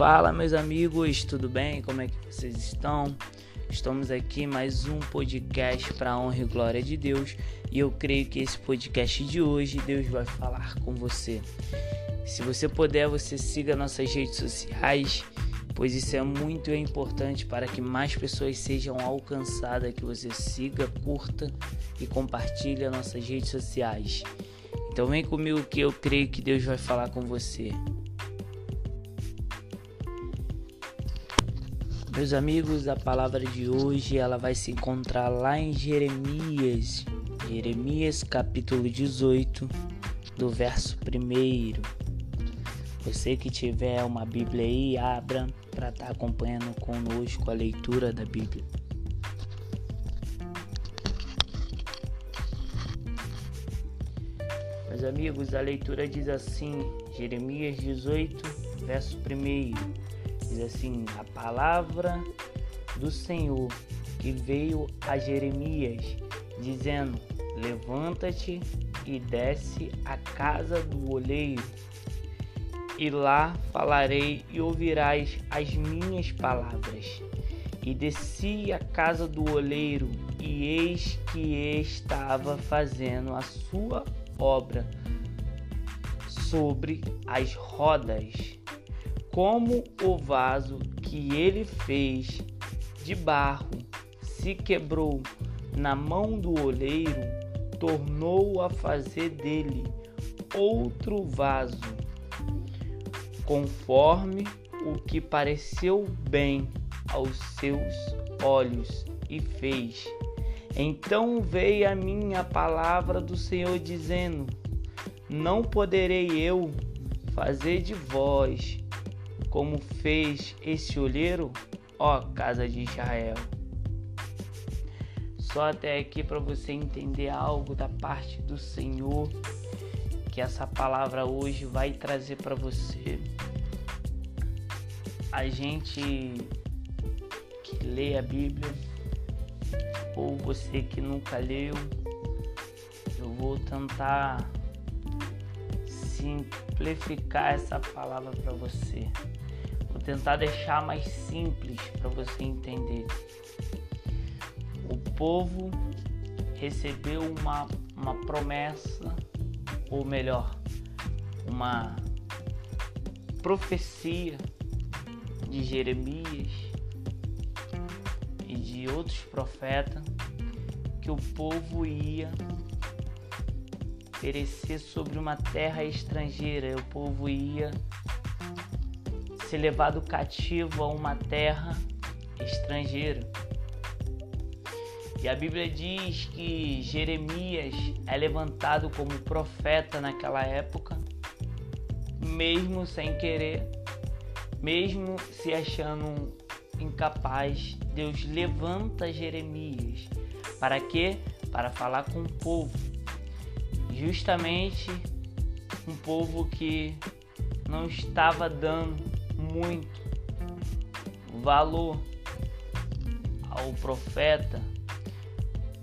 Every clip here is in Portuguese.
Fala, meus amigos, tudo bem? Como é que vocês estão? Estamos aqui mais um podcast para honra e glória de Deus, e eu creio que esse podcast de hoje Deus vai falar com você. Se você puder, você siga nossas redes sociais, pois isso é muito importante para que mais pessoas sejam alcançadas, que você siga, curta e compartilhe nossas redes sociais. Então vem comigo que eu creio que Deus vai falar com você. Meus amigos, a palavra de hoje ela vai se encontrar lá em Jeremias, Jeremias capítulo 18, do verso 1. Você que tiver uma Bíblia aí, abra para estar tá acompanhando conosco a leitura da Bíblia. Meus amigos, a leitura diz assim, Jeremias 18, verso 1. Diz assim: a palavra do Senhor que veio a Jeremias, dizendo: Levanta-te e desce à casa do oleiro, e lá falarei e ouvirás as minhas palavras. E desci à casa do oleiro, e eis que estava fazendo a sua obra sobre as rodas como o vaso que ele fez de barro se quebrou na mão do oleiro, tornou a fazer dele outro vaso, conforme o que pareceu bem aos seus olhos, e fez. Então veio a minha palavra do Senhor dizendo: Não poderei eu fazer de vós como fez esse olheiro, ó casa de Israel. Só até aqui para você entender algo da parte do Senhor que essa palavra hoje vai trazer para você. A gente que lê a Bíblia ou você que nunca leu, eu vou tentar simplificar essa palavra para você. Tentar deixar mais simples para você entender. O povo recebeu uma, uma promessa, ou melhor, uma profecia de Jeremias e de outros profetas que o povo ia perecer sobre uma terra estrangeira, o povo ia ser levado cativo a uma terra estrangeira. E a Bíblia diz que Jeremias é levantado como profeta naquela época, mesmo sem querer, mesmo se achando incapaz, Deus levanta Jeremias. Para quê? Para falar com o povo. Justamente um povo que não estava dando muito valor ao profeta,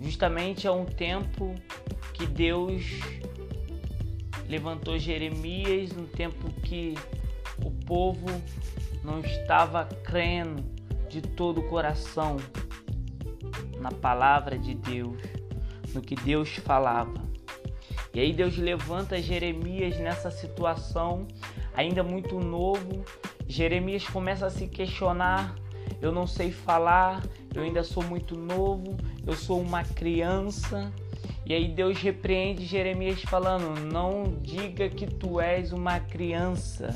justamente a um tempo que Deus levantou Jeremias, um tempo que o povo não estava crendo de todo o coração na palavra de Deus, no que Deus falava. E aí Deus levanta Jeremias nessa situação, ainda muito novo, Jeremias começa a se questionar: eu não sei falar, eu ainda sou muito novo, eu sou uma criança. E aí Deus repreende Jeremias falando: Não diga que tu és uma criança,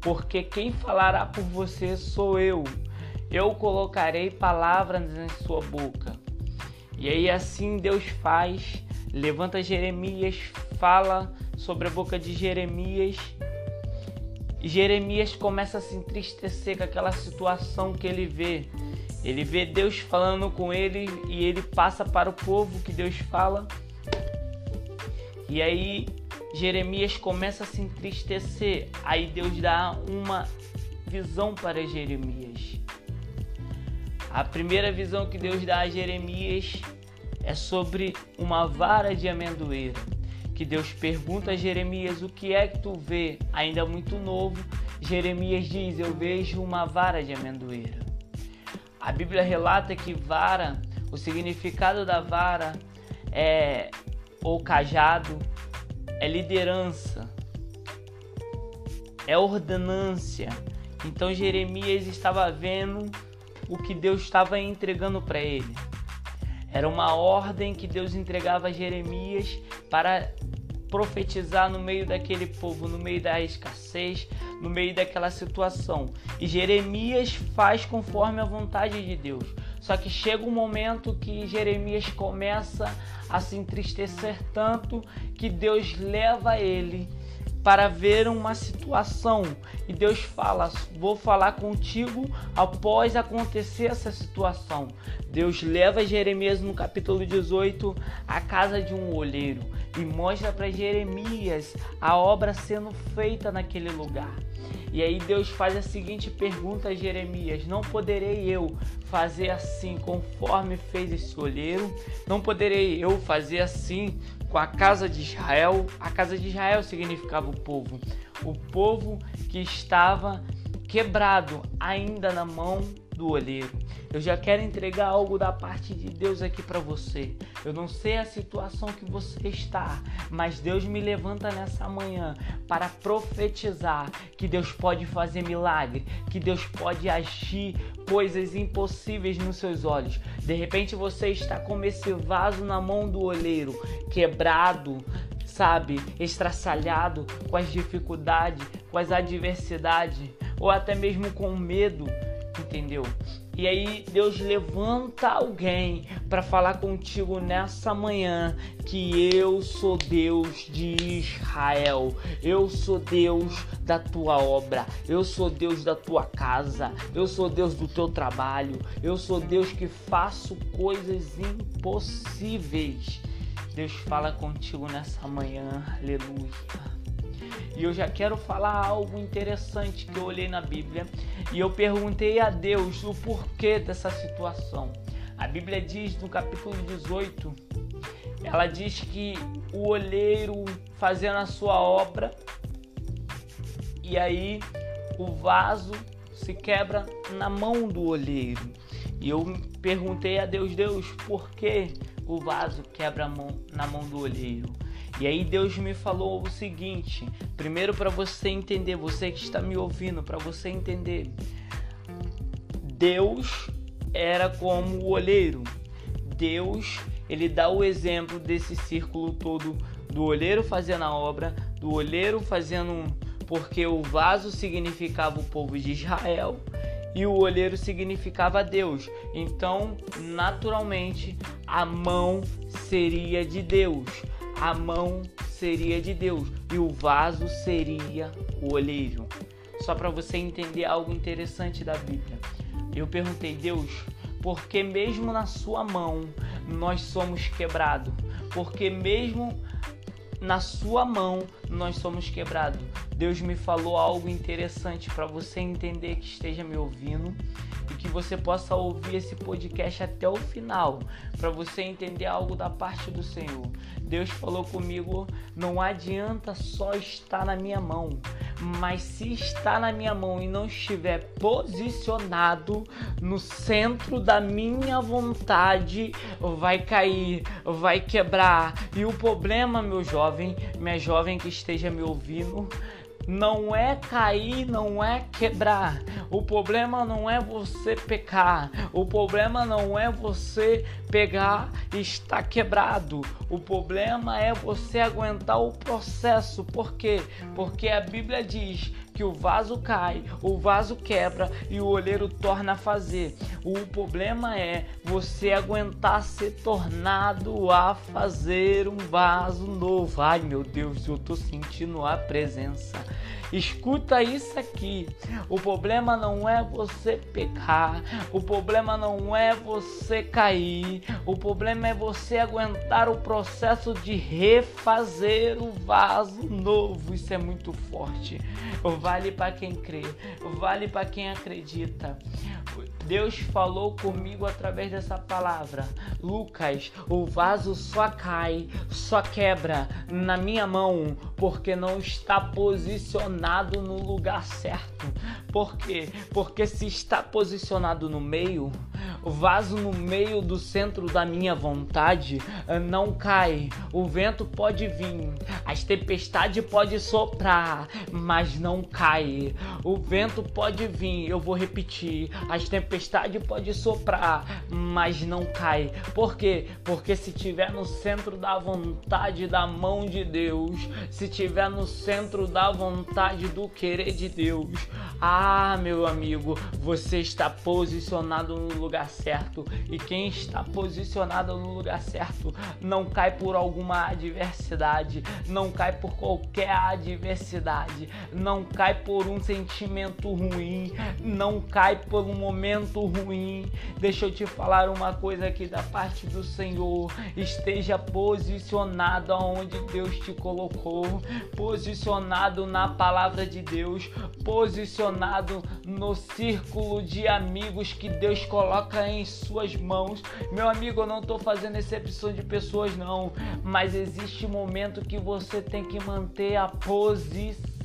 porque quem falará por você sou eu. Eu colocarei palavras em sua boca. E aí assim Deus faz, levanta Jeremias, fala sobre a boca de Jeremias Jeremias começa a se entristecer com aquela situação que ele vê. Ele vê Deus falando com ele e ele passa para o povo que Deus fala. E aí Jeremias começa a se entristecer. Aí Deus dá uma visão para Jeremias. A primeira visão que Deus dá a Jeremias é sobre uma vara de amendoeira que Deus pergunta a Jeremias o que é que tu vê, ainda muito novo, Jeremias diz: Eu vejo uma vara de amendoeira. A Bíblia relata que vara, o significado da vara é ou cajado, é liderança, é ordenância. Então Jeremias estava vendo o que Deus estava entregando para ele. Era uma ordem que Deus entregava a Jeremias para profetizar no meio daquele povo, no meio da escassez, no meio daquela situação. E Jeremias faz conforme a vontade de Deus. Só que chega um momento que Jeremias começa a se entristecer tanto que Deus leva ele para ver uma situação e Deus fala: Vou falar contigo após acontecer essa situação. Deus leva Jeremias no capítulo 18 à casa de um olheiro e mostra para Jeremias a obra sendo feita naquele lugar. E aí Deus faz a seguinte pergunta a Jeremias: Não poderei eu fazer assim conforme fez esse olheiro? Não poderei eu fazer assim com a casa de Israel? A casa de Israel significava o povo, o povo que estava quebrado ainda na mão do olheiro. Eu já quero entregar algo da parte de Deus aqui para você. Eu não sei a situação que você está, mas Deus me levanta nessa manhã para profetizar que Deus pode fazer milagre, que Deus pode agir coisas impossíveis nos seus olhos. De repente você está como esse vaso na mão do olheiro, quebrado, sabe, estraçalhado com as dificuldades, com as adversidades, ou até mesmo com medo entendeu? E aí Deus levanta alguém para falar contigo nessa manhã que eu sou Deus de Israel. Eu sou Deus da tua obra. Eu sou Deus da tua casa. Eu sou Deus do teu trabalho. Eu sou Deus que faço coisas impossíveis. Deus fala contigo nessa manhã. Aleluia. E eu já quero falar algo interessante que eu olhei na Bíblia e eu perguntei a Deus o porquê dessa situação. A Bíblia diz no capítulo 18, ela diz que o olheiro fazendo a sua obra e aí o vaso se quebra na mão do olheiro. E eu perguntei a Deus, Deus, por que o vaso quebra na mão do olheiro? E aí Deus me falou o seguinte, primeiro para você entender, você que está me ouvindo, para você entender. Deus era como o olheiro. Deus, ele dá o exemplo desse círculo todo do olheiro fazendo a obra, do olheiro fazendo porque o vaso significava o povo de Israel e o olheiro significava Deus. Então, naturalmente, a mão seria de Deus a mão seria de Deus e o vaso seria o olheiro. Só para você entender algo interessante da Bíblia. Eu perguntei, Deus, por que mesmo na sua mão nós somos quebrados? Porque mesmo na sua mão nós somos quebrados. Deus me falou algo interessante para você entender que esteja me ouvindo e que você possa ouvir esse podcast até o final, para você entender algo da parte do Senhor. Deus falou comigo: não adianta só estar na minha mão, mas se está na minha mão e não estiver posicionado no centro da minha vontade, vai cair, vai quebrar. E o problema, meu jovem, minha jovem que esteja me ouvindo, não é cair, não é quebrar. O problema não é você pecar. O problema não é você pegar e estar quebrado. O problema é você aguentar o processo. Por quê? Porque a Bíblia diz que o vaso cai, o vaso quebra e o olheiro torna a fazer. O problema é você aguentar ser tornado a fazer um vaso novo. Ai meu Deus, eu tô sentindo a presença. Escuta isso aqui. O problema não é você pecar, o problema não é você cair, o problema é você aguentar o processo de refazer o vaso novo. Isso é muito forte vale para quem crê, vale para quem acredita. Deus falou comigo através dessa palavra. Lucas, o vaso só cai, só quebra na minha mão porque não está posicionado no lugar certo. Por quê? Porque se está posicionado no meio, o vaso no meio do centro da minha vontade eh, não cai. O vento pode vir, as tempestades pode soprar, mas não cai. O vento pode vir, eu vou repetir. As tempestades pode soprar, mas não cai. Por quê? Porque se tiver no centro da vontade da mão de Deus, se tiver no centro da vontade do querer de Deus, ah, meu amigo, você está posicionado no lugar certo. E quem está posicionado no lugar certo não cai por alguma adversidade, não cai por qualquer adversidade, não cai por um sentimento ruim, não cai por um momento ruim. Deixa eu te falar uma coisa aqui da parte do Senhor. Esteja posicionado aonde Deus te colocou, posicionado na palavra de Deus, posicionado no círculo de amigos que Deus coloca em suas mãos. Meu amigo, eu não estou fazendo exceção de pessoas, não, mas existe momento que você tem que manter a posição.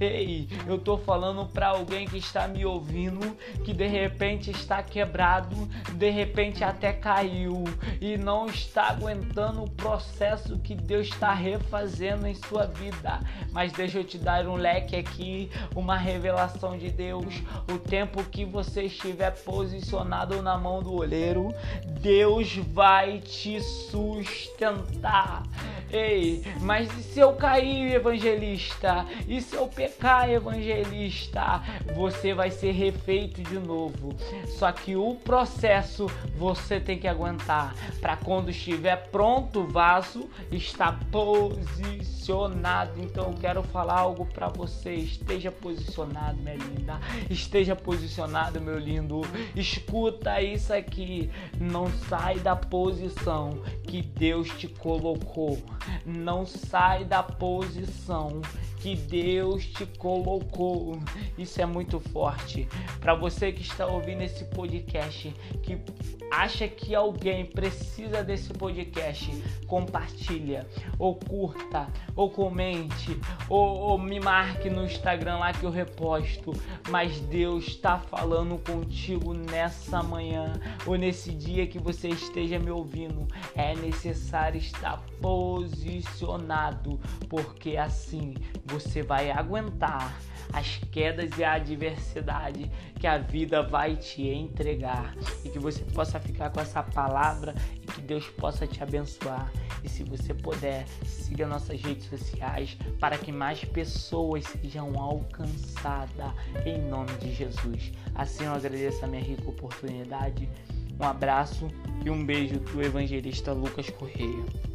Ei, eu tô falando para alguém que está me ouvindo, que de repente está quebrado, de repente até caiu e não está aguentando o processo que Deus está refazendo em sua vida. Mas deixa eu te dar um leque aqui, uma revelação de Deus. O tempo que você estiver posicionado na mão do oleiro, Deus vai te sustentar. Ei, mas e se eu cair, evangelista? E se eu pecar, evangelista? Você vai ser refeito de novo. Só que o processo você tem que aguentar para quando estiver pronto o vaso está posicionado. Então eu quero falar algo para você. Esteja posicionado, minha linda. Esteja posicionado, meu lindo. Escuta isso aqui. Não sai da posição que Deus te colocou. Não sai da posição que Deus te colocou. Isso é muito forte. Para você que está ouvindo esse podcast, que acha que alguém precisa desse podcast, compartilha, ou curta, ou comente, ou, ou me marque no Instagram lá que eu reposto. Mas Deus está falando contigo nessa manhã ou nesse dia que você esteja me ouvindo. É necessário estar posicionado, porque assim você vai aguentar as quedas e a adversidade que a vida vai te entregar e que você possa ficar com essa palavra e que Deus possa te abençoar. E se você puder, siga nossas redes sociais para que mais pessoas sejam alcançadas em nome de Jesus. Assim eu agradeço a minha rica oportunidade. Um abraço e um beijo do evangelista Lucas Correia.